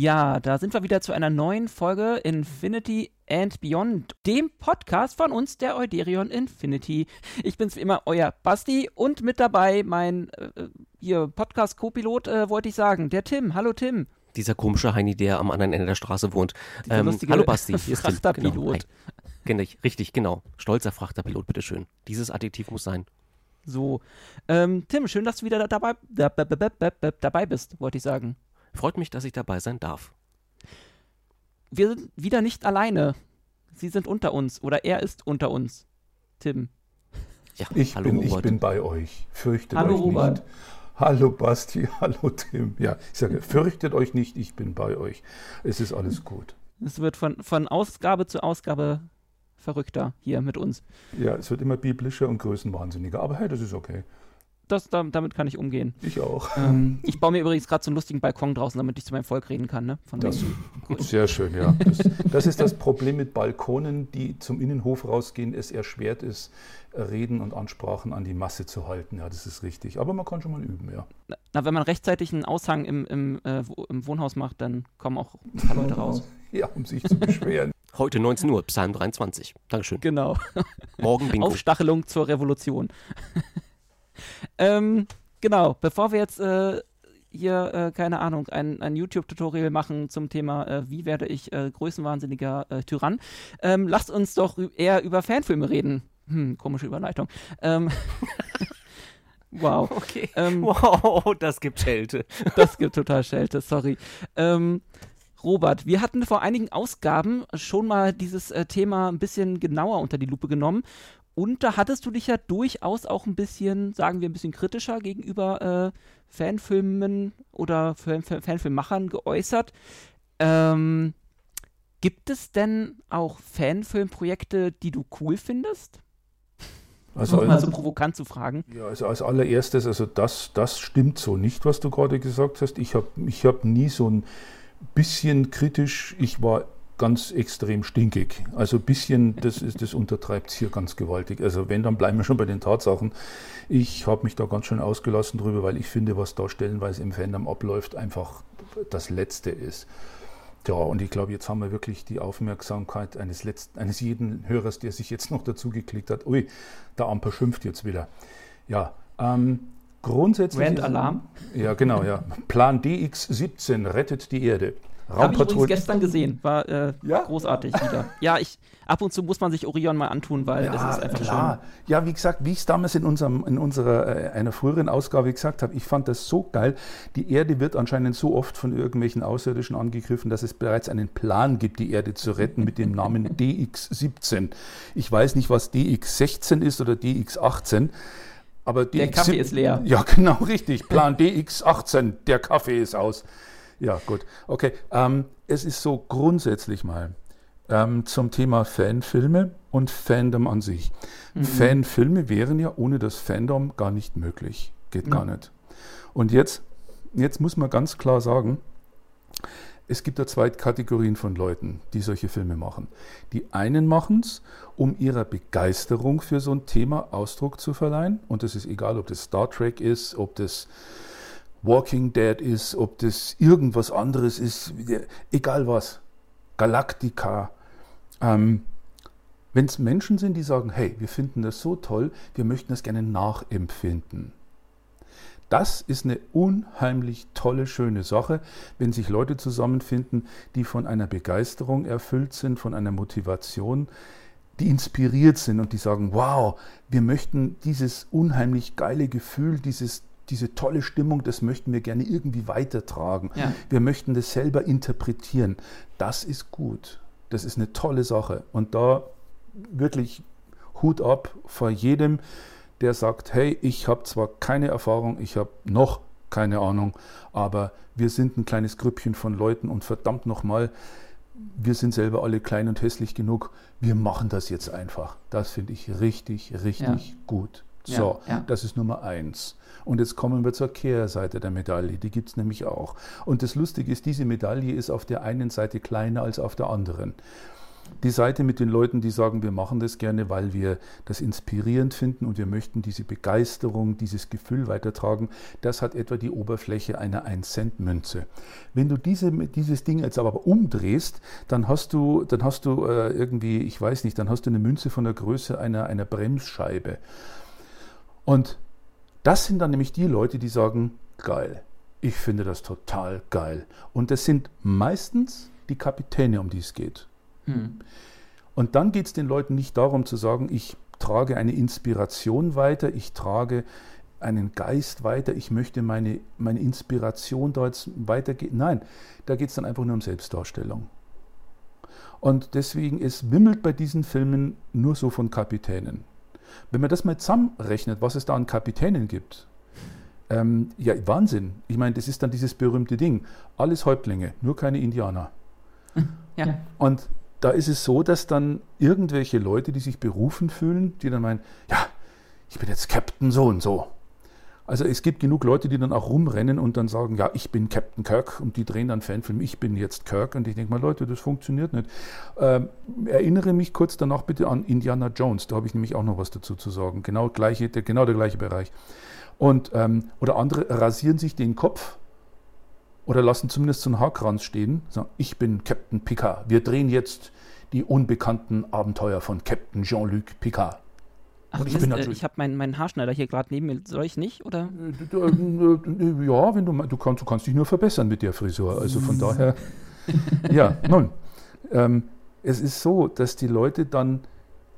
Ja, da sind wir wieder zu einer neuen Folge Infinity and Beyond, dem Podcast von uns, der Euderion Infinity. Ich bin's wie immer, euer Basti und mit dabei mein äh, hier Podcast-Co-Pilot, äh, wollte ich sagen, der Tim. Hallo Tim. Dieser komische Heini, der am anderen Ende der Straße wohnt. Ähm, hallo Basti, hier ist. Genau. Genau, richtig, genau. Stolzer Frachterpilot, bitteschön. Dieses Adjektiv muss sein. So, ähm, Tim, schön, dass du wieder dabei, dabei bist, wollte ich sagen. Freut mich, dass ich dabei sein darf. Wir sind wieder nicht alleine. Sie sind unter uns oder er ist unter uns. Tim. Ja, ich, hallo bin, Robert. ich bin bei euch. Fürchtet hallo euch Robert. nicht. Hallo Basti, hallo Tim. Ja, ich sage, fürchtet euch nicht, ich bin bei euch. Es ist alles gut. Es wird von, von Ausgabe zu Ausgabe verrückter hier mit uns. Ja, es wird immer biblischer und größenwahnsinniger, aber hey, das ist okay das, damit kann ich umgehen. Ich auch. Ähm, ich baue mir übrigens gerade so einen lustigen Balkon draußen, damit ich zu meinem Volk reden kann. Ne? Von das, sehr schön, ja. Das, das, ist das Problem mit Balkonen, die zum Innenhof rausgehen. Es erschwert ist, Reden und Ansprachen an die Masse zu halten. Ja, das ist richtig. Aber man kann schon mal üben, ja. Na, wenn man rechtzeitig einen Aushang im, im, äh, im Wohnhaus macht, dann kommen auch ein paar Leute raus. Ja, um sich zu beschweren. Heute 19 Uhr, Psalm 23. Dankeschön. Genau. Morgen Bingo. Aufstachelung zur Revolution. Ähm, genau, bevor wir jetzt äh, hier, äh, keine Ahnung, ein, ein YouTube-Tutorial machen zum Thema, äh, wie werde ich äh, größenwahnsinniger äh, Tyrann, ähm, lasst uns doch eher über Fanfilme reden. Hm, komische Überleitung. Ähm, wow. Okay. Ähm, wow, das gibt Schelte. Das gibt total Schelte, sorry. Ähm, Robert, wir hatten vor einigen Ausgaben schon mal dieses äh, Thema ein bisschen genauer unter die Lupe genommen und da hattest du dich ja durchaus auch ein bisschen, sagen wir, ein bisschen kritischer gegenüber äh, Fanfilmen oder Fan Fanfilmmachern geäußert. Ähm, gibt es denn auch Fanfilmprojekte, die du cool findest? Also, um mal so provokant zu fragen. Ja, also als allererstes, also das, das stimmt so nicht, was du gerade gesagt hast. Ich habe ich hab nie so ein bisschen kritisch, ich war ganz extrem stinkig. Also ein bisschen, das, ist, das untertreibt es hier ganz gewaltig. Also wenn, dann bleiben wir schon bei den Tatsachen. Ich habe mich da ganz schön ausgelassen drüber, weil ich finde, was da stellenweise im Fandom abläuft, einfach das Letzte ist. Ja, und ich glaube, jetzt haben wir wirklich die Aufmerksamkeit eines, letzten, eines jeden Hörers, der sich jetzt noch dazu geklickt hat. Ui, der Amper schimpft jetzt wieder. Ja, ähm, grundsätzlich. Rand Alarm? Ja, genau, ja. Plan DX17 rettet die Erde. Habe ich übrigens gestern gesehen. War äh, ja? großartig wieder. Ja, ich, ab und zu muss man sich Orion mal antun, weil ja, es ist einfach klar. schön. Ja, wie gesagt, wie ich es damals in, unserem, in unserer äh, einer früheren Ausgabe gesagt habe, ich fand das so geil. Die Erde wird anscheinend so oft von irgendwelchen Außerirdischen angegriffen, dass es bereits einen Plan gibt, die Erde zu retten mit dem Namen DX17. Ich weiß nicht, was DX16 ist oder DX18. Aber der Kaffee ist leer. Ja, genau, richtig. Plan DX18, der Kaffee ist aus. Ja, gut. Okay. Ähm, es ist so grundsätzlich mal ähm, zum Thema Fanfilme und Fandom an sich. Mhm. Fanfilme wären ja ohne das Fandom gar nicht möglich. Geht mhm. gar nicht. Und jetzt, jetzt muss man ganz klar sagen, es gibt da zwei Kategorien von Leuten, die solche Filme machen. Die einen machen es, um ihrer Begeisterung für so ein Thema Ausdruck zu verleihen. Und das ist egal, ob das Star Trek ist, ob das Walking Dead ist, ob das irgendwas anderes ist, egal was, Galactica. Ähm, Wenn es Menschen sind, die sagen, hey, wir finden das so toll, wir möchten das gerne nachempfinden. Das ist eine unheimlich tolle, schöne Sache, wenn sich Leute zusammenfinden, die von einer Begeisterung erfüllt sind, von einer Motivation, die inspiriert sind und die sagen, wow, wir möchten dieses unheimlich geile Gefühl, dieses diese tolle Stimmung, das möchten wir gerne irgendwie weitertragen. Ja. Wir möchten das selber interpretieren. Das ist gut. Das ist eine tolle Sache. Und da wirklich Hut ab vor jedem, der sagt, hey, ich habe zwar keine Erfahrung, ich habe noch keine Ahnung, aber wir sind ein kleines Grüppchen von Leuten und verdammt nochmal, wir sind selber alle klein und hässlich genug, wir machen das jetzt einfach. Das finde ich richtig, richtig ja. gut. So, ja, ja. das ist Nummer eins. Und jetzt kommen wir zur Kehrseite der Medaille. Die gibt es nämlich auch. Und das Lustige ist, diese Medaille ist auf der einen Seite kleiner als auf der anderen. die Seite mit den Leuten, die sagen, wir machen das gerne, weil wir das inspirierend finden und wir möchten diese Begeisterung, dieses Gefühl weitertragen, das hat etwa die Oberfläche einer 1-Cent-Münze. Wenn du diese, dieses Ding jetzt aber umdrehst, dann hast du, dann hast du äh, irgendwie, ich weiß nicht, dann hast du eine Münze von der Größe einer, einer Bremsscheibe. Und das sind dann nämlich die Leute, die sagen, geil, ich finde das total geil. Und das sind meistens die Kapitäne, um die es geht. Hm. Und dann geht es den Leuten nicht darum zu sagen, ich trage eine Inspiration weiter, ich trage einen Geist weiter, ich möchte meine, meine Inspiration da jetzt weitergehen. Nein, da geht es dann einfach nur um Selbstdarstellung. Und deswegen, es wimmelt bei diesen Filmen nur so von Kapitänen. Wenn man das mal zusammenrechnet, was es da an Kapitänen gibt, ähm, ja, Wahnsinn. Ich meine, das ist dann dieses berühmte Ding. Alles Häuptlinge, nur keine Indianer. Ja. Und da ist es so, dass dann irgendwelche Leute, die sich berufen fühlen, die dann meinen, ja, ich bin jetzt Captain so und so. Also es gibt genug Leute, die dann auch rumrennen und dann sagen, ja, ich bin Captain Kirk und die drehen dann Fanfilm, ich bin jetzt Kirk und ich denke mal, Leute, das funktioniert nicht. Ähm, erinnere mich kurz danach bitte an Indiana Jones, da habe ich nämlich auch noch was dazu zu sagen. Genau, gleiche, der, genau der gleiche Bereich. Und, ähm, oder andere rasieren sich den Kopf oder lassen zumindest so einen Haarkranz stehen. Sagen, ich bin Captain Picard. Wir drehen jetzt die unbekannten Abenteuer von Captain Jean-Luc Picard. Ach, ich, äh, ich habe meinen mein Haarschneider hier gerade neben mir. Soll ich nicht, oder? Äh, äh, ja, wenn du, du, kannst, du kannst dich nur verbessern mit der Frisur. Also von daher, ja, nun. Ähm, es ist so, dass die Leute dann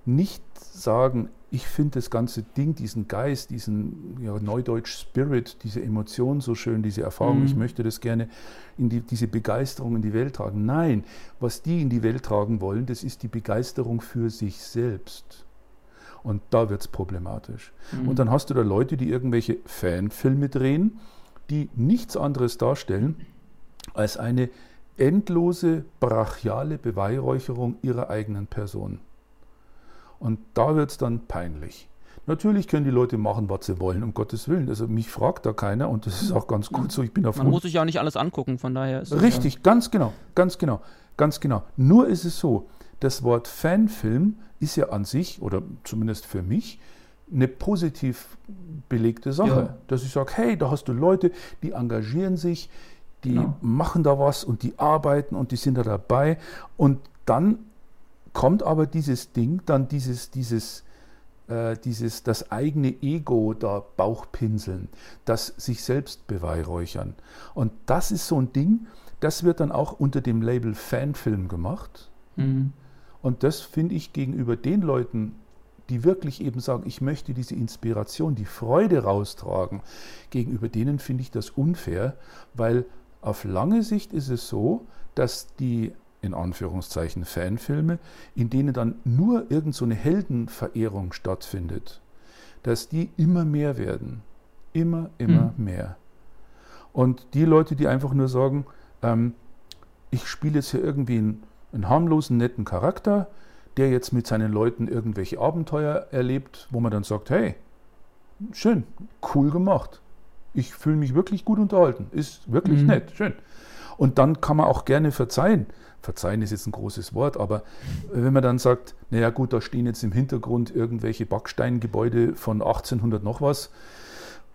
nicht sagen, ich finde das ganze Ding, diesen Geist, diesen ja, Neudeutsch Spirit, diese Emotion so schön, diese Erfahrung, mhm. ich möchte das gerne in die, diese Begeisterung in die Welt tragen. Nein, was die in die Welt tragen wollen, das ist die Begeisterung für sich selbst. Und da wird es problematisch. Mhm. Und dann hast du da Leute, die irgendwelche Fanfilme drehen, die nichts anderes darstellen als eine endlose, brachiale Beweihräucherung ihrer eigenen Person. Und da wird es dann peinlich. Natürlich können die Leute machen, was sie wollen, um Gottes Willen. Also mich fragt da keiner und das ist auch ganz gut so. Ich bin auf Man muss sich ja auch nicht alles angucken, von daher ist Richtig, ja ganz genau, ganz genau, ganz genau. Nur ist es so, das Wort Fanfilm ist ja an sich, oder zumindest für mich, eine positiv belegte Sache. Ja. Dass ich sage, hey, da hast du Leute, die engagieren sich, die genau. machen da was und die arbeiten und die sind da dabei. Und dann kommt aber dieses Ding, dann dieses, dieses, äh, dieses, das eigene Ego da Bauchpinseln, das sich selbst beweihräuchern. Und das ist so ein Ding, das wird dann auch unter dem Label Fanfilm gemacht. Mhm. Und das finde ich gegenüber den Leuten, die wirklich eben sagen, ich möchte diese Inspiration, die Freude raustragen, gegenüber denen finde ich das unfair, weil auf lange Sicht ist es so, dass die in Anführungszeichen Fanfilme, in denen dann nur irgend so eine Heldenverehrung stattfindet, dass die immer mehr werden. Immer, immer mhm. mehr. Und die Leute, die einfach nur sagen, ähm, ich spiele jetzt hier irgendwie einen, einen harmlosen, netten Charakter, der jetzt mit seinen Leuten irgendwelche Abenteuer erlebt, wo man dann sagt, hey, schön, cool gemacht. Ich fühle mich wirklich gut unterhalten. Ist wirklich mhm. nett, schön. Und dann kann man auch gerne verzeihen, verzeihen ist jetzt ein großes Wort, aber wenn man dann sagt, naja gut, da stehen jetzt im Hintergrund irgendwelche Backsteingebäude von 1800 noch was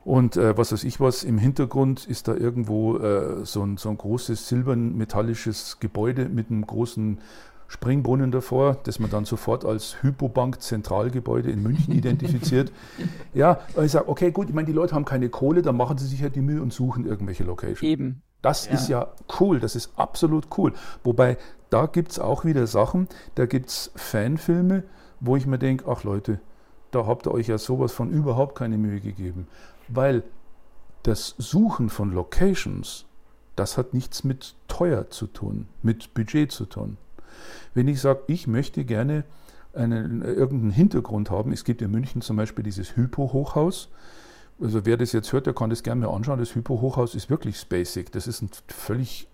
und äh, was weiß ich was, im Hintergrund ist da irgendwo äh, so, ein, so ein großes silbern-metallisches Gebäude mit einem großen Springbrunnen davor, das man dann sofort als Hypobank Zentralgebäude in München identifiziert. ja, ich sage, okay, gut, ich meine, die Leute haben keine Kohle, dann machen sie sich halt die Mühe und suchen irgendwelche Locations. Eben. Das ja. ist ja cool, das ist absolut cool. Wobei, da gibt es auch wieder Sachen, da gibt es Fanfilme, wo ich mir denke, ach Leute, da habt ihr euch ja sowas von überhaupt keine Mühe gegeben. Weil das Suchen von Locations, das hat nichts mit teuer zu tun, mit Budget zu tun. Wenn ich sage, ich möchte gerne einen, irgendeinen Hintergrund haben, es gibt in München zum Beispiel dieses Hypo-Hochhaus, also wer das jetzt hört, der kann das gerne mal anschauen. Das Hypo-Hochhaus ist wirklich spacig. Das ist ein völlig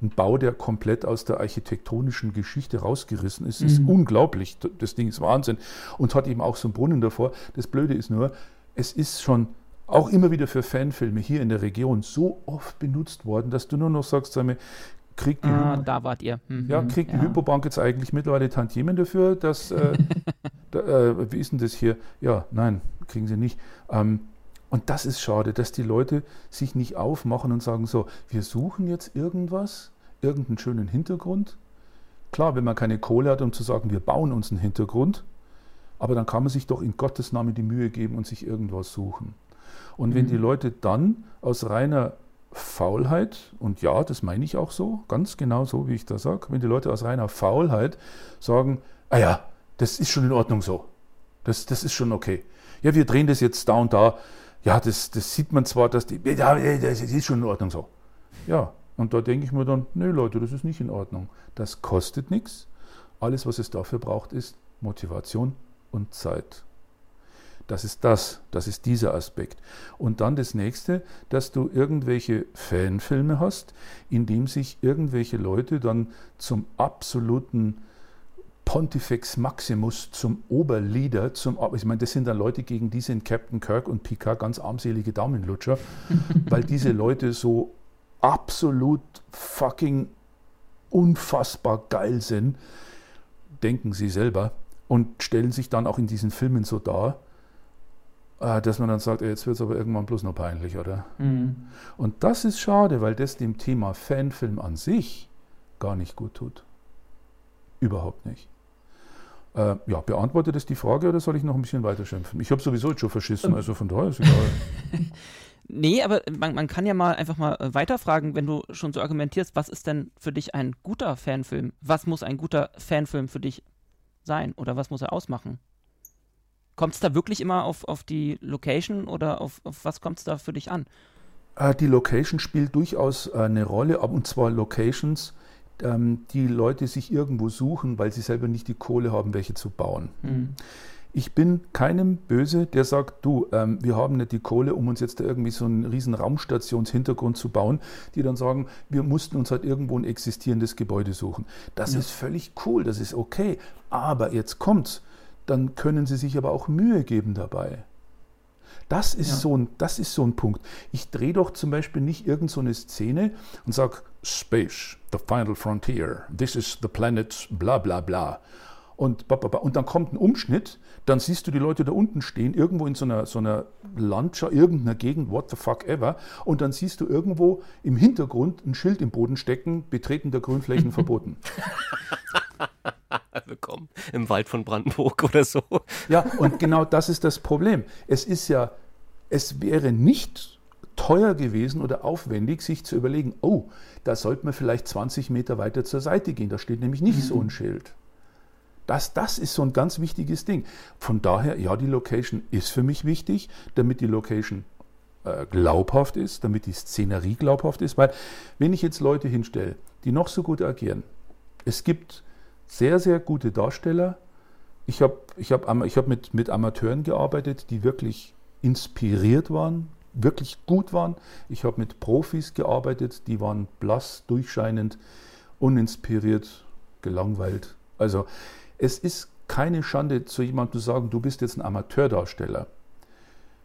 ein Bau, der komplett aus der architektonischen Geschichte rausgerissen ist. Das ist mhm. unglaublich. Das Ding ist Wahnsinn. Und hat eben auch so einen Brunnen davor. Das Blöde ist nur, es ist schon auch immer wieder für Fanfilme hier in der Region so oft benutzt worden, dass du nur noch sagst, sag mir, kriegt die, Ah, Hypo, da wart ihr. Mhm. ja, kriegt die Hypobank jetzt eigentlich mittlerweile Tantiemen dafür, dass, äh, da, äh, wie ist denn das hier? Ja, nein, kriegen sie nicht. Ähm, und das ist schade, dass die Leute sich nicht aufmachen und sagen so, wir suchen jetzt irgendwas, irgendeinen schönen Hintergrund. Klar, wenn man keine Kohle hat, um zu sagen, wir bauen uns einen Hintergrund, aber dann kann man sich doch in Gottes Namen die Mühe geben und sich irgendwas suchen. Und wenn Mhm. die Leute dann aus reiner Faulheit, und ja, das meine ich auch so, ganz genau so, wie ich das sage, wenn die Leute aus reiner Faulheit sagen, ah ja, das ist schon in Ordnung so, das, das ist schon okay. Ja, wir drehen das jetzt da und da, ja, das, das sieht man zwar, dass die, ja, das ist schon in Ordnung so. Ja, und da denke ich mir dann, nee Leute, das ist nicht in Ordnung. Das kostet nichts. Alles, was es dafür braucht, ist Motivation und Zeit. Das ist das, das ist dieser Aspekt. Und dann das nächste, dass du irgendwelche Fanfilme hast, in dem sich irgendwelche Leute dann zum absoluten Pontifex Maximus, zum Oberleader, zum, ich meine, das sind dann Leute, gegen die sind Captain Kirk und Picard ganz armselige Daumenlutscher, weil diese Leute so absolut fucking unfassbar geil sind, denken sie selber und stellen sich dann auch in diesen Filmen so dar, dass man dann sagt, ey, jetzt wird es aber irgendwann bloß noch peinlich, oder? Mhm. Und das ist schade, weil das dem Thema Fanfilm an sich gar nicht gut tut. Überhaupt nicht. Äh, ja, beantwortet das die Frage oder soll ich noch ein bisschen weiter schimpfen? Ich habe sowieso jetzt schon verschissen, also von daher ist egal. Nee, aber man, man kann ja mal einfach mal äh, weiterfragen, wenn du schon so argumentierst, was ist denn für dich ein guter Fanfilm? Was muss ein guter Fanfilm für dich sein oder was muss er ausmachen? Kommt es da wirklich immer auf, auf die Location oder auf, auf was kommt es da für dich an? Äh, die Location spielt durchaus äh, eine Rolle, und zwar Locations, ähm, die Leute sich irgendwo suchen, weil sie selber nicht die Kohle haben, welche zu bauen. Mhm. Ich bin keinem böse, der sagt, du, ähm, wir haben nicht die Kohle, um uns jetzt da irgendwie so einen riesen Raumstationshintergrund zu bauen, die dann sagen, wir mussten uns halt irgendwo ein existierendes Gebäude suchen. Das Ja. ist völlig cool, das ist okay. Aber jetzt kommt's, dann können sie sich aber auch Mühe geben dabei. Das ist, Ja. so, ein, das ist so ein Punkt. Ich drehe doch zum Beispiel nicht irgend so eine Szene und sage, Space, the final frontier, this is the planet, bla bla bla. Und, und dann kommt ein Umschnitt, dann siehst du die Leute da unten stehen, irgendwo in so einer, so einer Landschaft, irgendeiner Gegend, what the fuck ever, und dann siehst du irgendwo im Hintergrund ein Schild im Boden stecken, Betreten der Grünflächen verboten. Willkommen im Wald von Brandenburg oder so. Ja, und genau das ist das Problem. Es ist ja, es wäre nicht teuer gewesen oder aufwendig, sich zu überlegen, oh, da sollte man vielleicht 20 Meter weiter zur Seite gehen. Da steht nämlich nicht so ein Schild. Das, das ist so ein ganz wichtiges Ding. Von daher, ja, die Location ist für mich wichtig, damit die Location äh, glaubhaft ist, damit die Szenerie glaubhaft ist. Weil, wenn ich jetzt Leute hinstelle, die noch so gut agieren, es gibt sehr, sehr gute Darsteller. Ich habe ich hab, ich hab mit, mit Amateuren gearbeitet, die wirklich inspiriert waren, wirklich gut waren. Ich habe mit Profis gearbeitet, die waren blass, durchscheinend, uninspiriert, gelangweilt. Also es ist keine Schande, zu jemandem zu sagen, du bist jetzt ein Amateurdarsteller.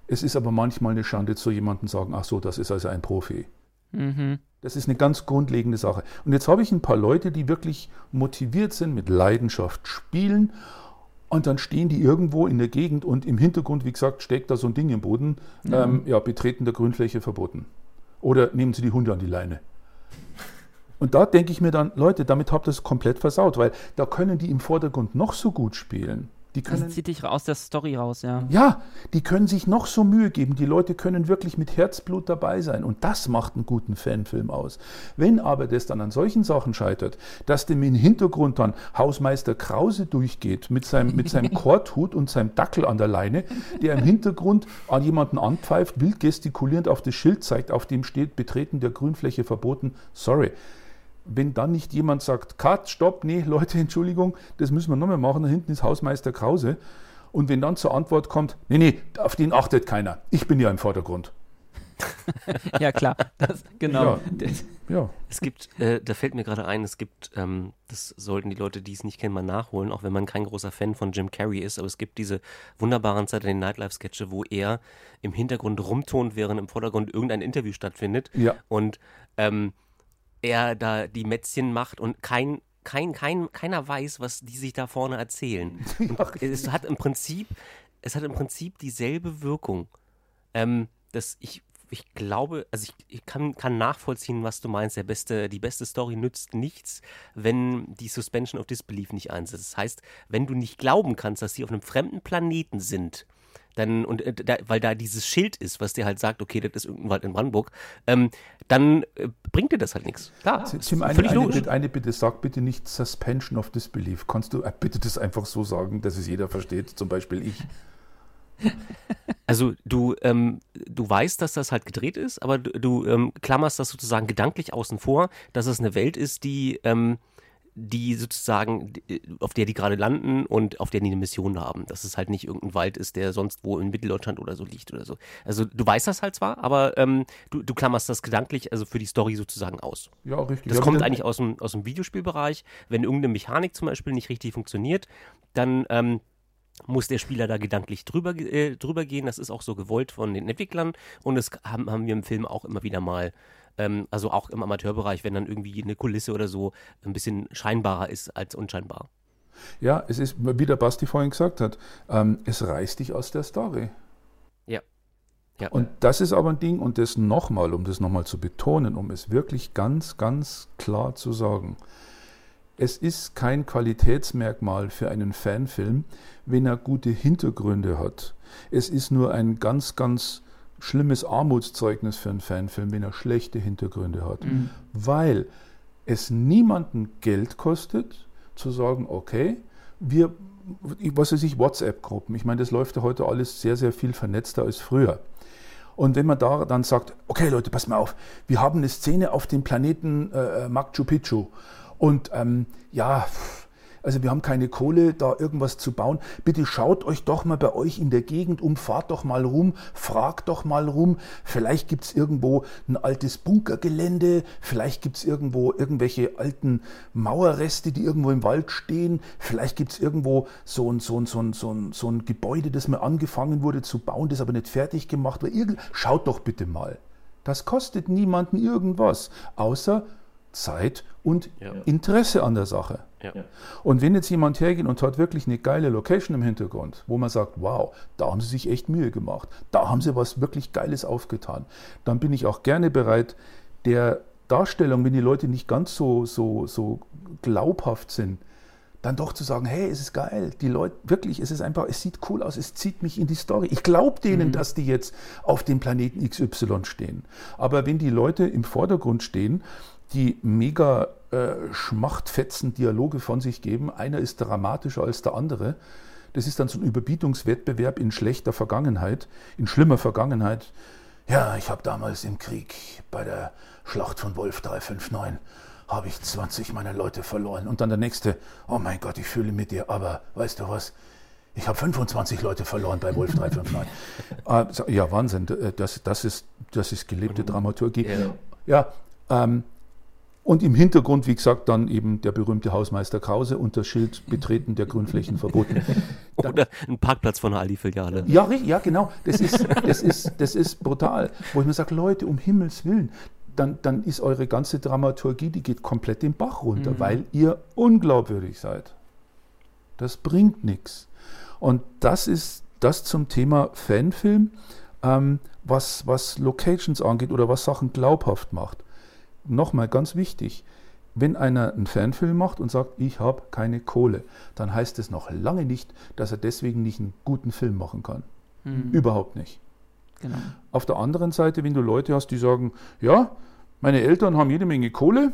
Es ist aber manchmal eine Schande, zu jemandem zu sagen, ach so, das ist also ein Profi. Mhm. Das ist eine ganz grundlegende Sache. Und jetzt habe ich ein paar Leute, die wirklich motiviert sind, mit Leidenschaft spielen. Und dann stehen die irgendwo in der Gegend und im Hintergrund, wie gesagt, steckt da so ein Ding im Boden. Ähm, ja, Betreten der Grünfläche verboten. Oder nehmen Sie die Hunde an die Leine. Und da denke ich mir dann, Leute, damit habt ihr es komplett versaut, weil da können die im Vordergrund noch so gut spielen. Die Das können, zieht dich aus der Story raus, ja. ja, die können sich noch so Mühe geben. Die Leute können wirklich mit Herzblut dabei sein. Und das macht einen guten Fanfilm aus. Wenn aber das dann an solchen Sachen scheitert, dass dem im Hintergrund dann Hausmeister Krause durchgeht mit seinem, mit seinem Korthut und seinem Dackel an der Leine, der im Hintergrund an jemanden anpfeift, wild gestikulierend auf das Schild zeigt, auf dem steht Betreten der Grünfläche verboten. Sorry wenn dann nicht jemand sagt, Cut, stopp, nee, Leute, Entschuldigung, das müssen wir nochmal machen, da hinten ist Hausmeister Krause. Und wenn dann zur Antwort kommt, nee, nee, auf den achtet keiner, ich bin ja im Vordergrund. Ja, klar. Das, genau. Ja. Das- Ja, Es gibt, äh, da fällt mir gerade ein, es gibt, ähm, das sollten die Leute, die es nicht kennen, mal nachholen, auch wenn man kein großer Fan von Jim Carrey ist, aber es gibt diese wunderbaren Saturday Night Live Sketche, wo er im Hintergrund rumtont, während im Vordergrund irgendein Interview stattfindet ja, und ähm, er da die Mätzchen macht und kein kein, kein, keiner weiß, was die sich da vorne erzählen. Es hat im Prinzip, es hat im Prinzip dieselbe Wirkung. Ähm, dass ich, ich glaube, also ich, ich kann, kann nachvollziehen, was du meinst. Der beste, die beste Story nützt nichts, wenn die Suspension of Disbelief nicht einsetzt. Das heißt, wenn du nicht glauben kannst, dass sie auf einem fremden Planeten sind, dann, und äh, da, weil da dieses Schild ist, was dir halt sagt, okay, das ist irgendein Wald in Brandenburg, ähm, dann äh, bringt dir das halt nichts. Klar, Tim, eine, eine, bitte, eine, bitte, sag bitte nicht Suspension of Disbelief. Kannst du äh, bitte das einfach so sagen, dass es jeder versteht, zum Beispiel ich? Also du, ähm, du weißt, dass das halt gedreht ist, aber du, du ähm, klammerst das sozusagen gedanklich außen vor, dass es eine Welt ist, die ähm, die sozusagen, auf der die gerade landen und auf der die eine Mission haben. Dass es halt nicht irgendein Wald ist, der sonst wo in Mitteldeutschland oder so liegt oder so. Also du weißt das halt zwar, aber ähm, du, du klammerst das gedanklich, also für die Story sozusagen aus. Ja, richtig. Das ja, kommt eigentlich aus dem, aus dem Videospielbereich. Wenn irgendeine Mechanik zum Beispiel nicht richtig funktioniert, dann ähm, muss der Spieler da gedanklich drüber, äh, drüber gehen. Das ist auch so gewollt von den Entwicklern und das haben, haben wir im Film auch immer wieder mal ähm, also auch im Amateurbereich, wenn dann irgendwie eine Kulisse oder so ein bisschen scheinbarer ist als unscheinbar. Ja, es ist, wie der Basti vorhin gesagt hat, ähm, es reißt dich aus der Story. Ja. ja. Und das ist aber ein Ding, und das nochmal, um das nochmal zu betonen, um es wirklich ganz, ganz klar zu sagen. Es ist kein Qualitätsmerkmal für einen Fanfilm, wenn er gute Hintergründe hat. Es ist nur ein ganz, ganz schlimmes Armutszeugnis für einen Fanfilm, wenn er schlechte Hintergründe hat. Mhm. Weil es niemanden Geld kostet, zu sagen, okay, wir, was weiß ich, WhatsApp-Gruppen. Ich meine, das läuft ja heute alles sehr, sehr viel vernetzter als früher. Und wenn man da dann sagt, okay Leute, pass mal auf, wir haben eine Szene auf dem Planeten äh, Machu Picchu und ähm, ja, also wir haben keine Kohle, da irgendwas zu bauen. Bitte schaut euch doch mal bei euch in der Gegend um, fahrt doch mal rum, fragt doch mal rum. Vielleicht gibt es irgendwo ein altes Bunkergelände, vielleicht gibt es irgendwo irgendwelche alten Mauerreste, die irgendwo im Wald stehen. Vielleicht gibt es irgendwo so ein, so, ein, so, ein, so, ein, so ein Gebäude, das mal angefangen wurde zu bauen, das aber nicht fertig gemacht wurde. Schaut doch bitte mal. Das kostet niemanden irgendwas, außer Zeit und ja. Interesse an der Sache. Ja. Und wenn jetzt jemand hergeht und hat wirklich eine geile Location im Hintergrund, wo man sagt, wow, da haben sie sich echt Mühe gemacht, da haben sie was wirklich Geiles aufgetan, dann bin ich auch gerne bereit, der Darstellung, wenn die Leute nicht ganz so, so, so glaubhaft sind, dann doch zu sagen, hey, es ist geil, die Leute, wirklich, es ist einfach, es sieht cool aus, es zieht mich in die Story. Ich glaube denen, mhm. dass die jetzt auf dem Planeten XY stehen. Aber wenn die Leute im Vordergrund stehen die mega äh, schmachtfetzen Dialoge von sich geben. Einer ist dramatischer als der andere. Das ist dann so ein Überbietungswettbewerb in schlechter Vergangenheit, in schlimmer Vergangenheit. Ja, ich habe damals im Krieg bei der Schlacht von Wolf 359 habe ich 20 meiner Leute verloren. Und dann der nächste, oh mein Gott, ich fühle mit dir, aber weißt du was? Ich habe 25 Leute verloren bei Wolf 359. äh, ja, Wahnsinn. Das, das, ist, das ist gelebte Dramaturgie. Ja, ähm, und im Hintergrund, wie gesagt, dann eben der berühmte Hausmeister Krause und das Schild Betreten der Grünflächen verboten. Oder ein Parkplatz von einer Aldi-Filiale. Ja, ja, genau. Das ist, das, ist, das ist brutal. Wo ich mir sage, Leute, um Himmels Willen, dann, dann ist eure ganze Dramaturgie, die geht komplett den Bach runter, mhm. weil ihr unglaubwürdig seid. Das bringt nichts. Und das ist das zum Thema Fanfilm, ähm, was, was Locations angeht oder was Sachen glaubhaft macht nochmal ganz wichtig, wenn einer einen Fanfilm macht und sagt, ich habe keine Kohle, dann heißt es noch lange nicht, dass er deswegen nicht einen guten Film machen kann. Mhm. Überhaupt nicht. Genau. Auf der anderen Seite, wenn du Leute hast, die sagen, ja, meine Eltern haben jede Menge Kohle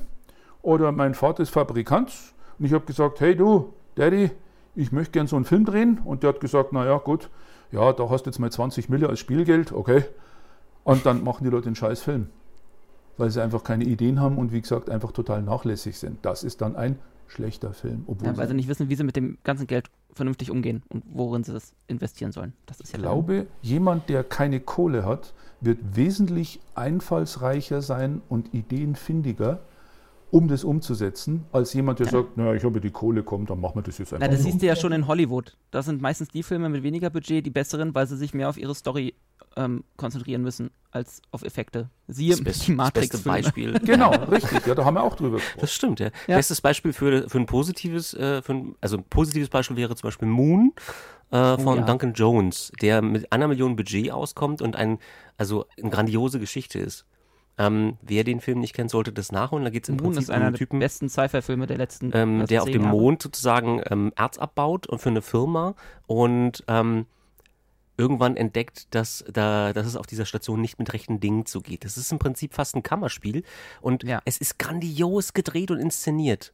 oder mein Vater ist Fabrikant und ich habe gesagt, hey du, Daddy, ich möchte gern so einen Film drehen und der hat gesagt, naja gut, ja, da hast du jetzt mal 20 Mille als Spielgeld, okay. Und dann machen die Leute einen scheiß Film weil sie einfach keine Ideen haben und wie gesagt einfach total nachlässig sind. Das ist dann ein schlechter Film. Ja, weil sie nicht wissen, wie sie mit dem ganzen Geld vernünftig umgehen und worin sie das investieren sollen. Das ist ja ich glaube, jemand, der keine Kohle hat, wird wesentlich einfallsreicher sein und ideenfindiger, um das umzusetzen, als jemand, der ja. sagt, naja, ich habe die Kohle, komm, dann machen wir das jetzt einfach. Na, das siehst du ja schon in Hollywood. Das sind meistens die Filme mit weniger Budget, die besseren, weil sie sich mehr auf ihre Story ähm, konzentrieren müssen als auf Effekte. Siehe Das best- die das beste. Beispiel. Genau, richtig. Ja, da haben wir auch drüber gesprochen. Das stimmt, ja. Ja. Bestes Beispiel für, für ein positives, äh, für ein, also ein positives Beispiel wäre zum Beispiel Moon äh, von ja. Duncan Jones, der mit einer Million Budget auskommt und ein, also eine grandiose Geschichte ist. Ähm, wer den Film nicht kennt, sollte das nachholen. Da geht es im Moon Prinzip ist um einen der Typen, besten Sci-Fi-Filme der letzten ähm, der auf dem Jahre. Mond sozusagen ähm, Erz abbaut und für eine Firma und ähm, irgendwann entdeckt, dass, da, dass es auf dieser Station nicht mit rechten Dingen zugeht. Das ist im Prinzip fast ein Kammerspiel und Ja. es ist grandios gedreht und inszeniert.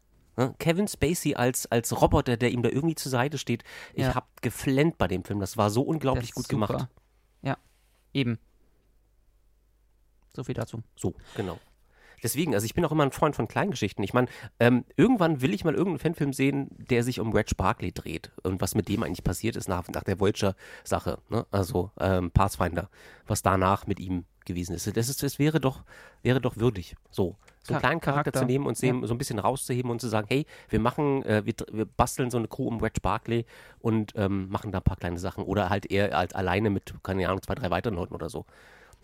Kevin Spacey als, als Roboter, der ihm da irgendwie zur Seite steht. Ich Ja. hab geflennt bei dem Film. Das war so unglaublich gut super. gemacht. Ja, eben. So viel dazu. So, genau. Deswegen, also ich bin auch immer ein Freund von Kleingeschichten. Ich meine, ähm, irgendwann will ich mal irgendeinen Fanfilm sehen, der sich um Reg Barkley dreht und was mit dem eigentlich passiert ist nach, nach der Vulture-Sache, ne? also ähm, Pathfinder, was danach mit ihm gewesen ist. Das, ist, das wäre doch, wäre doch würdig, so. So einen kleinen Charakter, Charakter, zu nehmen und sehen, so ein bisschen rauszuheben und zu sagen, hey, wir machen, äh, wir, wir basteln so eine Crew um Reg Barkley und ähm, machen da ein paar kleine Sachen. Oder halt eher als alleine mit, keine Ahnung, zwei, drei weiteren Leuten oder so.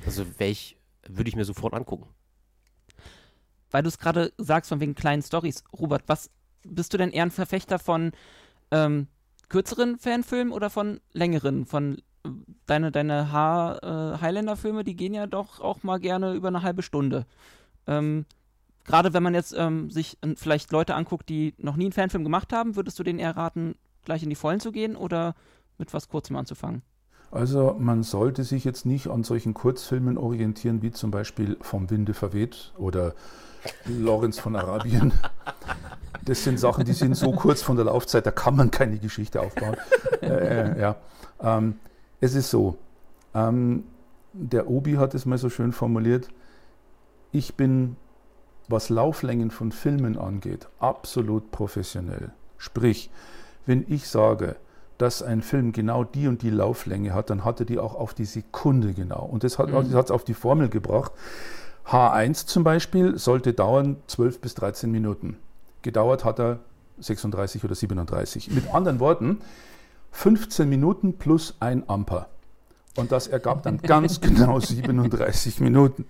Also wäre ich, würde ich mir sofort angucken. Weil du es gerade sagst, von wegen kleinen Stories. Robert, was bist du denn eher ein Verfechter von ähm, kürzeren Fanfilmen oder von längeren? Von äh, deine, deine Ha- äh, Highlander-Filme, die gehen ja doch auch mal gerne über eine halbe Stunde. Ähm, Gerade wenn man jetzt ähm, sich vielleicht Leute anguckt, die noch nie einen Fanfilm gemacht haben, würdest du denen eher raten, gleich in die Vollen zu gehen oder mit was Kurzem anzufangen? Also man sollte sich jetzt nicht an solchen Kurzfilmen orientieren, wie zum Beispiel Vom Winde verweht oder Lorenz von Arabien. Das sind Sachen, die sind so kurz von der Laufzeit, da kann man keine Geschichte aufbauen. äh, ja. ähm, es ist so, ähm, der Obi hat es mal so schön formuliert, ich bin, was Lauflängen von Filmen angeht, absolut professionell. Sprich, wenn ich sage, dass ein Film genau die und die Lauflänge hat, dann hat er die auch auf die Sekunde genau. Und das hat es auf die Formel gebracht. H1 zum Beispiel sollte dauern 12 bis 13 Minuten. Gedauert hat er 36 oder 37. Mit anderen Worten, 15 Minuten plus ein Amper. Und das ergab dann ganz genau 37 Minuten.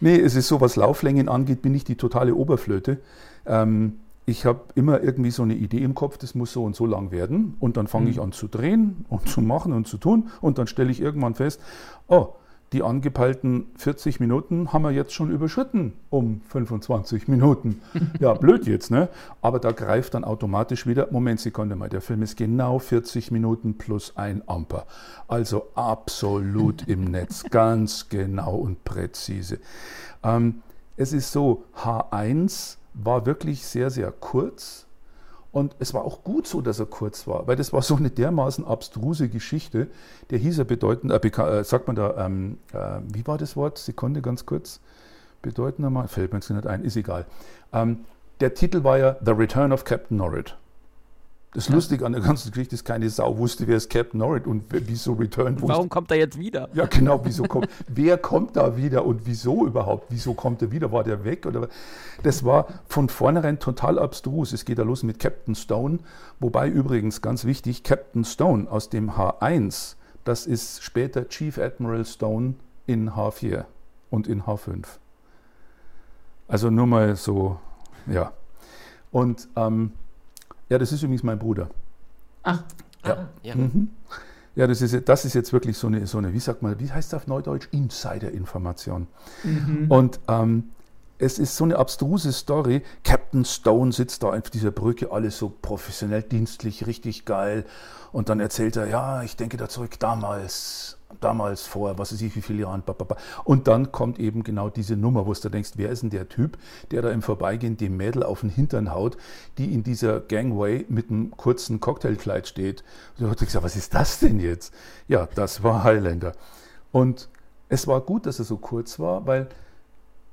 Nee, es ist so, was Lauflängen angeht, bin ich die totale Oberflöte. Ähm, ich habe immer irgendwie so eine Idee im Kopf, das muss so und so lang werden. Und dann fange ich an zu drehen und zu machen und zu tun. Und dann stelle ich irgendwann fest, oh, die angepeilten 40 Minuten haben wir jetzt schon überschritten um 25 Minuten. Ja, blöd jetzt, ne? Aber da greift dann automatisch wieder, Moment, Sekunde mal, der Film ist genau 40 Minuten plus ein Amper. Also absolut im Netz, ganz genau und präzise. Ähm, es ist so, H1 war wirklich sehr, sehr kurz. Und es war auch gut so, dass er kurz war, weil das war so eine dermaßen abstruse Geschichte. Der hieß ja bedeutend, äh, äh, sagt man da, ähm, äh, wie war das Wort? Sekunde, ganz kurz. Bedeutender mal, fällt mir jetzt nicht ein, ist egal. Ähm, der Titel war ja The Return of Captain Norrit. Das Lustige an der ganzen Geschichte ist, keine Sau wusste, wer ist Captain Norrit und wieso Return. wo ist- Warum kommt er jetzt wieder? ja, genau, wieso kommt, wer kommt da wieder und wieso überhaupt? Wieso kommt er wieder? War der weg? Oder? Das war von vornherein total abstrus. Es geht da los mit Captain Stone, wobei übrigens ganz wichtig, Captain Stone aus dem H1, das ist später Chief Admiral Stone in H4 und in H5. Also nur mal so, ja. Und ähm, ja, das ist übrigens mein Bruder. Ach, Ja. Ja. Mhm. Ja, das ist, das ist jetzt wirklich so eine, so eine, wie sagt man, wie heißt das auf Neudeutsch? Insider-Information. Und ähm, es ist so eine abstruse Story. Captain Stone sitzt da auf dieser Brücke, alles so professionell, dienstlich, richtig geil. Und dann erzählt er, ja, ich denke da zurück, damals, damals vor, was weiß ich, wie viele Jahren. ba, ba, ba. Und dann kommt eben genau diese Nummer, wo du denkst, wer ist denn der Typ, der da im Vorbeigehen dem Mädel auf den Hintern haut, die in dieser Gangway mit einem kurzen Cocktailkleid steht. Und da hat gesagt, was ist das denn jetzt? Ja, das war Highlander. Und es war gut, dass er so kurz war, weil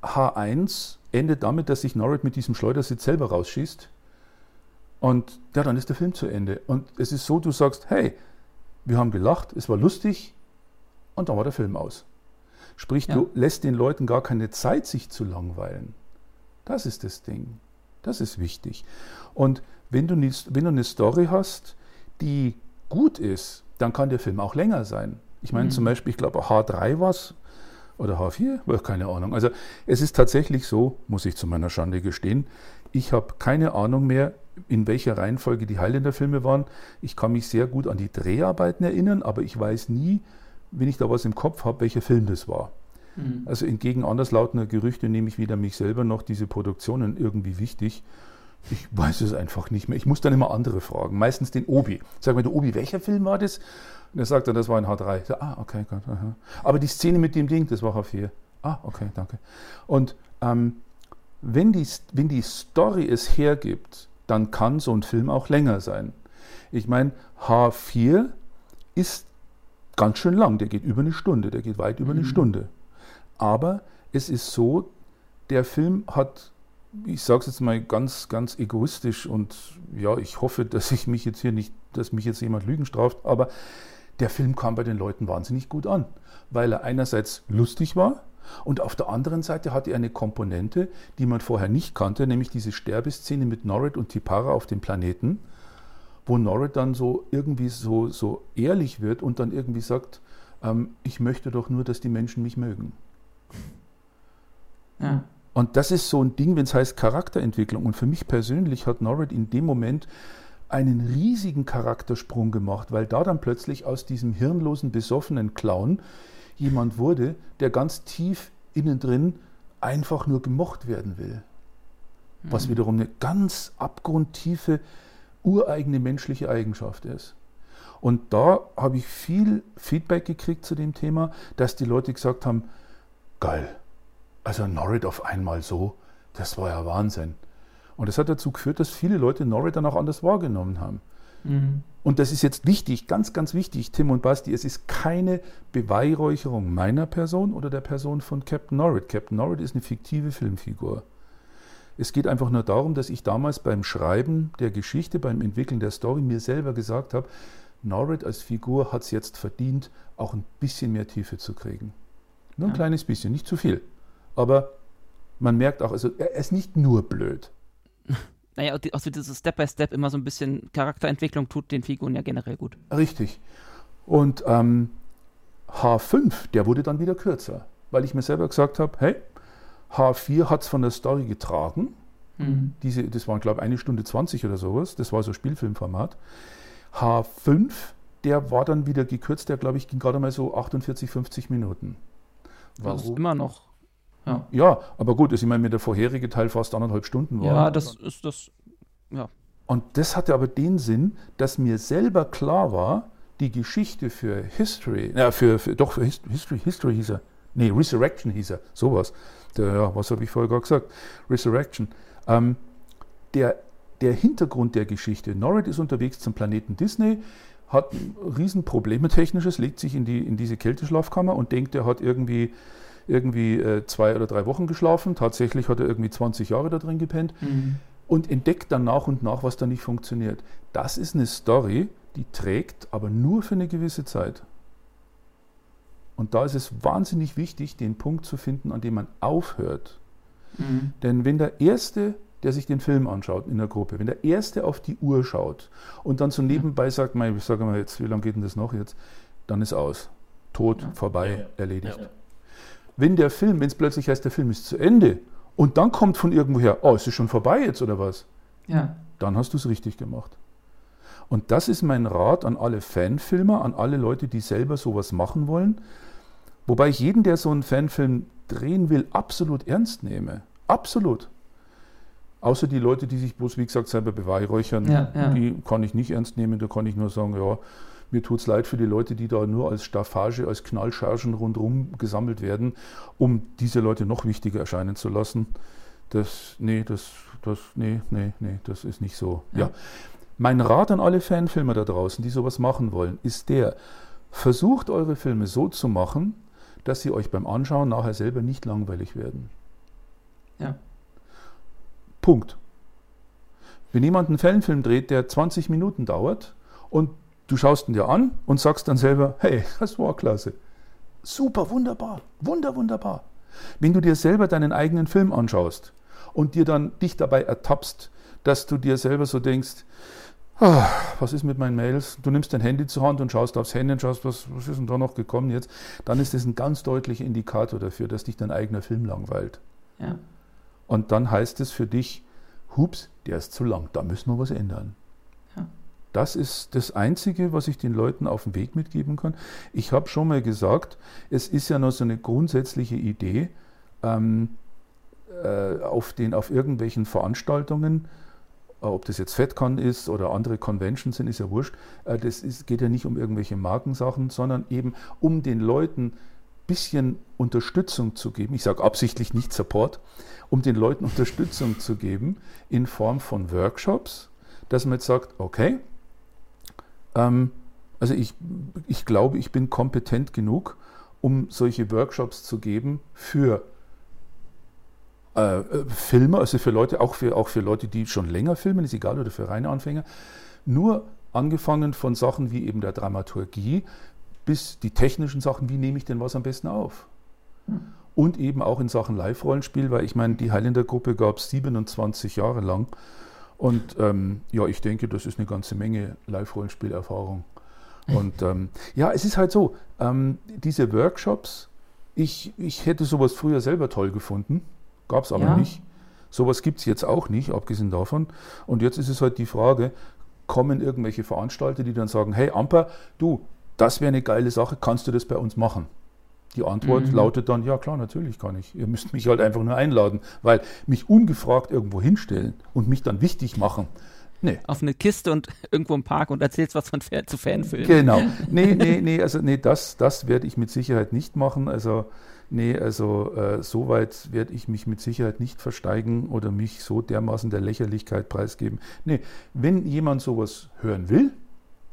H1 endet damit, dass sich Norrit mit diesem Schleudersitz selber rausschießt. Und ja, dann ist der Film zu Ende. Und es ist so, du sagst, hey, wir haben gelacht, es war lustig und dann war der Film aus. Sprich, Ja. du lässt den Leuten gar keine Zeit, sich zu langweilen. Das ist das Ding. Das ist wichtig. Und wenn du, wenn du eine Story hast, die gut ist, dann kann der Film auch länger sein. Ich meine zum Beispiel, ich glaube H3 war es oder H4, keine Ahnung. Also es ist tatsächlich so, muss ich zu meiner Schande gestehen, ich habe keine Ahnung mehr, in welcher Reihenfolge die Highlander-Filme waren. Ich kann mich sehr gut an die Dreharbeiten erinnern, aber ich weiß nie, wenn ich da was im Kopf habe, welcher Film das war. Mhm. Also entgegen anderslautender Gerüchte nehme ich weder mich selber noch diese Produktionen irgendwie wichtig. Ich weiß es einfach nicht mehr. Ich muss dann immer andere fragen. Meistens den Obi. Sag mal, der Obi, welcher Film war das? Und er sagt dann, das war ein H3. Ich sage, ah, okay, Gott. Aha. Aber die Szene mit dem Ding, das war H4. Ah, okay, danke. Und ähm, wenn, die, wenn die Story es hergibt, dann kann so ein Film auch länger sein. Ich meine, H4 ist ganz schön lang. Der geht über eine Stunde. Der geht weit über mhm. eine Stunde. Aber es ist so, der Film hat, ich sage es jetzt mal ganz, ganz egoistisch und ja, ich hoffe, dass ich mich jetzt hier nicht, dass mich jetzt jemand Lügen straft, aber der Film kam bei den Leuten wahnsinnig gut an, weil er einerseits lustig war und auf der anderen Seite hatte er eine Komponente, die man vorher nicht kannte, nämlich diese Sterbeszene mit Norrit und Tipara auf dem Planeten, wo Norrit dann so irgendwie so, so ehrlich wird und dann irgendwie sagt, ähm, ich möchte doch nur, dass die Menschen mich mögen. Ja. Und das ist so ein Ding, wenn es heißt Charakterentwicklung. Und für mich persönlich hat Norrit in dem Moment einen riesigen Charaktersprung gemacht, weil da dann plötzlich aus diesem hirnlosen, besoffenen Clown jemand wurde, der ganz tief innen drin einfach nur gemocht werden will. Was mhm. wiederum eine ganz abgrundtiefe, ureigene menschliche Eigenschaft ist. Und da habe ich viel Feedback gekriegt zu dem Thema, dass die Leute gesagt haben, geil, also Norrit auf einmal so, das war ja Wahnsinn. Und das hat dazu geführt, dass viele Leute Norrit dann auch anders wahrgenommen haben. Mhm. Und das ist jetzt wichtig, ganz, ganz wichtig, Tim und Basti, es ist keine Beweihräucherung meiner Person oder der Person von Captain Norrit. Captain Norrit ist eine fiktive Filmfigur. Es geht einfach nur darum, dass ich damals beim Schreiben der Geschichte, beim Entwickeln der Story mir selber gesagt habe, Norrit als Figur hat es jetzt verdient, auch ein bisschen mehr Tiefe zu kriegen. Nur ein ja. kleines bisschen, nicht zu viel. Aber man merkt auch, also er ist nicht nur blöd. Naja, also dieses Step by Step immer so ein bisschen Charakterentwicklung tut den Figuren ja generell gut. Richtig. Und ähm, H5, der wurde dann wieder kürzer, weil ich mir selber gesagt habe, hey, H4 hat es von der Story getragen. Mhm. Diese, das waren, glaube ich, eine Stunde 20 oder sowas. Das war so Spielfilmformat. H5, der war dann wieder gekürzt, der, glaube ich, ging gerade mal so 48, 50 Minuten. Warum? Das ist immer noch ja. ja, aber gut, ich meine, der vorherige Teil fast anderthalb Stunden war. Ja, das ist das, ja. Und das hatte aber den Sinn, dass mir selber klar war, die Geschichte für History, ja, für, für doch für History, History hieß er. Nee, Resurrection hieß er, sowas. Der, ja, was habe ich vorher gerade gesagt? Resurrection. Ähm, der, der Hintergrund der Geschichte, Norrit ist unterwegs zum Planeten Disney, hat Riesenprobleme technisches, legt sich in, die, in diese Kälteschlafkammer und denkt, er hat irgendwie irgendwie äh, zwei oder drei Wochen geschlafen. Tatsächlich hat er irgendwie 20 Jahre da drin gepennt. Mhm. Und entdeckt dann nach und nach, was da nicht funktioniert. Das ist eine Story, die trägt, aber nur für eine gewisse Zeit. Und da ist es wahnsinnig wichtig, den Punkt zu finden, an dem man aufhört. Mhm. Denn wenn der Erste, der sich den Film anschaut in der Gruppe, wenn der Erste auf die Uhr schaut und dann so nebenbei sagt, ich sage mal jetzt, wie lange geht denn das noch jetzt, dann ist aus. Tot, ja. vorbei, ja. erledigt. Wenn der Film, wenn es plötzlich heißt, der Film ist zu Ende und dann kommt von irgendwoher, oh, ist es schon vorbei jetzt oder was? Ja. Dann hast du es richtig gemacht. Und das ist mein Rat an alle Fanfilmer, an alle Leute, die selber sowas machen wollen. Wobei ich jeden, der so einen Fanfilm drehen will, absolut ernst nehme. Absolut. Außer die Leute, die sich bloß, wie gesagt, selber beweihräuchern, ja, ja. die kann ich nicht ernst nehmen. Da kann ich nur sagen, ja, mir tut es leid für die Leute, die da nur als Staffage, als Knallchargen rundherum gesammelt werden, um diese Leute noch wichtiger erscheinen zu lassen. Das, nee, das, das, nee, nee, nee, das ist nicht so. Ja. ja. Mein Rat an alle Fanfilmer da draußen, die sowas machen wollen, ist der, versucht eure Filme so zu machen, dass sie euch beim Anschauen nachher selber nicht langweilig werden. Ja. Punkt. Wenn jemand einen Fanfilm dreht, der 20 Minuten dauert und Du schaust ihn dir an und sagst dann selber, hey, das war klasse. Super, wunderbar, wunder, wunderbar. Wenn du dir selber deinen eigenen Film anschaust und dir dann dich dabei ertappst, dass du dir selber so denkst, Ah, was ist mit meinen Mails? Du nimmst dein Handy zur Hand und schaust aufs Handy und schaust, was, was ist denn da noch gekommen jetzt? Dann ist das ein ganz deutlicher Indikator dafür, dass dich dein eigener Film langweilt. Ja. Und dann heißt es für dich, hups, der ist zu lang, da müssen wir was ändern. Das ist das Einzige, was ich den Leuten auf den Weg mitgeben kann. Ich habe schon mal gesagt, es ist ja noch so eine grundsätzliche Idee, ähm, äh, auf, den, auf irgendwelchen Veranstaltungen, äh, ob das jetzt FedCon ist oder andere Conventions sind, ist ja wurscht. Äh, das ist, geht ja nicht um irgendwelche Markensachen, sondern eben um den Leuten ein bisschen Unterstützung zu geben. Ich sage absichtlich nicht Support, um den Leuten Unterstützung zu geben in Form von Workshops, dass man jetzt sagt, okay, ähm, also ich, ich glaube, ich bin kompetent genug, um solche Workshops zu geben für äh, äh, Filme, also für Leute, auch für, auch für Leute, die schon länger filmen, ist egal, oder für reine Anfänger. Nur angefangen von Sachen wie eben der Dramaturgie bis die technischen Sachen, wie nehme ich denn was am besten auf? Und eben auch in Sachen Live-Rollenspiel, weil ich meine, die Highlander-Gruppe gab es 27 Jahre lang. Und ähm, ja, ich denke, das ist eine ganze Menge Live-Rollenspielerfahrung. Und ähm, ja, es ist halt so, ähm, diese Workshops, ich, ich hätte sowas früher selber toll gefunden. Gab es aber Ja. nicht. Sowas gibt es jetzt auch nicht, abgesehen davon. Und jetzt ist es halt die Frage, kommen irgendwelche Veranstalter, die dann sagen, hey Amper, du, das wäre eine geile Sache, kannst du das bei uns machen? Die Antwort Mhm. lautet dann, ja klar, natürlich kann ich. Ihr müsst mich halt einfach nur einladen, weil mich ungefragt irgendwo hinstellen und mich dann wichtig machen. Nee, Auf eine Kiste und irgendwo im Park und erzählst was von Fan zu Fanfilmen. Genau. Nee, nee, nee, also nee, das, das werde ich mit Sicherheit nicht machen. Also, nee, also äh, so weit werde ich mich mit Sicherheit nicht versteigen oder mich so dermaßen der Lächerlichkeit preisgeben. Nee, wenn jemand sowas hören will,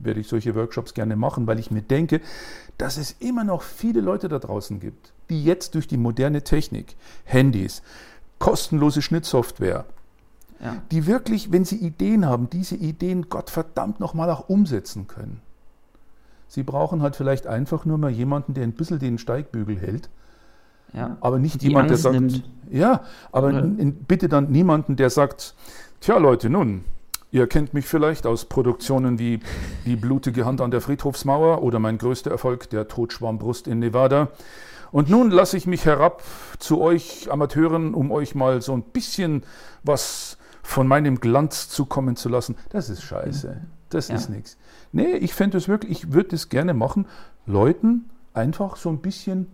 werde ich solche Workshops gerne machen, weil ich mir denke, dass es immer noch viele Leute da draußen gibt, die jetzt durch die moderne Technik, Handys, kostenlose Schnittsoftware, Ja. die wirklich, wenn sie Ideen haben, diese Ideen Gottverdammt nochmal auch umsetzen können. Sie brauchen halt vielleicht einfach nur mal jemanden, der ein bisschen den Steigbügel hält, Ja. aber nicht Die jemand, der sagt, nimmt. ja, aber Ja. bitte dann niemanden, der sagt, tja Leute, nun, ihr kennt mich vielleicht aus Produktionen wie Die blutige Hand an der Friedhofsmauer oder mein größter Erfolg, der Totschwarmbrust in Nevada. Und nun lasse ich mich herab zu euch Amateuren, um euch mal so ein bisschen was von meinem Glanz zukommen zu lassen. Das ist scheiße. Das Ja. ist nichts. Nee, ich fände es wirklich, ich würde es gerne machen, Leuten einfach so ein bisschen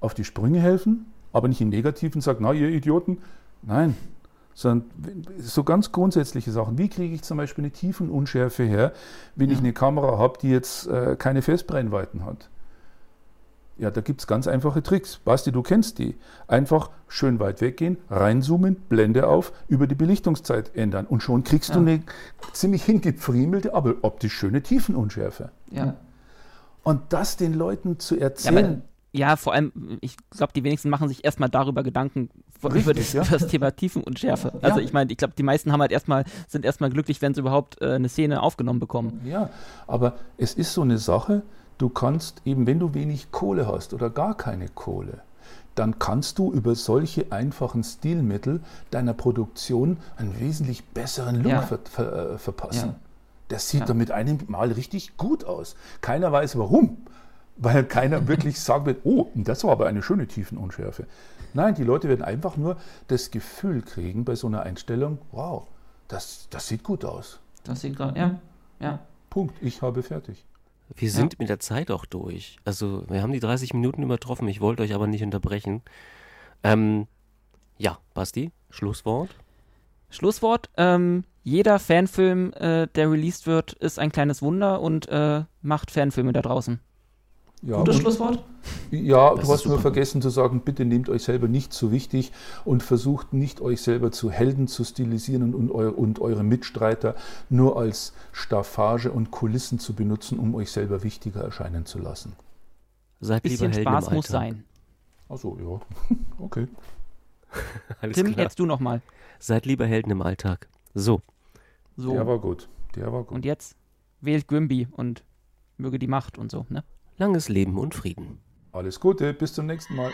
auf die Sprünge helfen, aber nicht im Negativen sagen, na ihr Idioten. Nein, sondern so ganz grundsätzliche Sachen. Wie kriege ich zum Beispiel eine Tiefenunschärfe her, wenn ich Ja. eine Kamera habe, die jetzt äh, keine Festbrennweiten hat? Ja, da gibt es ganz einfache Tricks. Basti, du kennst die. Einfach schön weit weggehen, reinzoomen, Blende auf, über die Belichtungszeit ändern. Und schon kriegst du Ja. eine ziemlich hingefriemelte, aber optisch schöne Tiefenunschärfe. Ja. Und das den Leuten zu Ja, erzählen. aber, ja, vor allem, ich glaube, die wenigsten machen sich erstmal darüber Gedanken über Richtig, das, ja. über das Thema Tiefenunschärfe. Also Ja. ich meine, ich glaube, die meisten haben halt erstmal, sind erstmal glücklich, wenn sie überhaupt äh, eine Szene aufgenommen bekommen. Ja, aber es ist so eine Sache, du kannst eben, wenn du wenig Kohle hast oder gar keine Kohle, dann kannst du über solche einfachen Stilmittel deiner Produktion einen wesentlich besseren Look Ja. ver ver äh, verpassen. Das sieht Ja. dann mit einem Mal richtig gut aus. Keiner weiß warum, weil keiner wirklich sagen wird, oh, das war aber eine schöne Tiefenunschärfe. Nein, die Leute werden einfach nur das Gefühl kriegen bei so einer Einstellung, wow, das, das sieht gut aus. Das sieht gerade, ja, ja. Punkt, ich habe fertig. Wir sind mit der Zeit auch durch. Also, wir haben die 30 Minuten übertroffen. Ich wollte euch aber nicht unterbrechen. Ähm, ja, Basti, Schlusswort. Schlusswort, ähm, jeder Fanfilm, äh, der released wird, ist ein kleines Wunder und äh, macht Fanfilme da draußen. Ja, Gutes Schlusswort? Ja, Das du hast nur vergessen zu sagen, bitte nehmt euch selber nicht zu wichtig und versucht nicht euch selber zu Helden zu stilisieren und, und, eu und eure Mitstreiter nur als Staffage und Kulissen zu benutzen, um euch selber wichtiger erscheinen zu lassen. Seid Bisschen lieber Helden Spaß im muss Alltag. sein. Achso, ja. Okay. Alles Tim, klar. jetzt du nochmal. Seid lieber Helden im Alltag. So, So. Der war gut. Der war gut. und jetzt wählt Grimby und möge die Macht und so, ne? Langes Leben und Frieden. Alles Gute, bis zum nächsten Mal.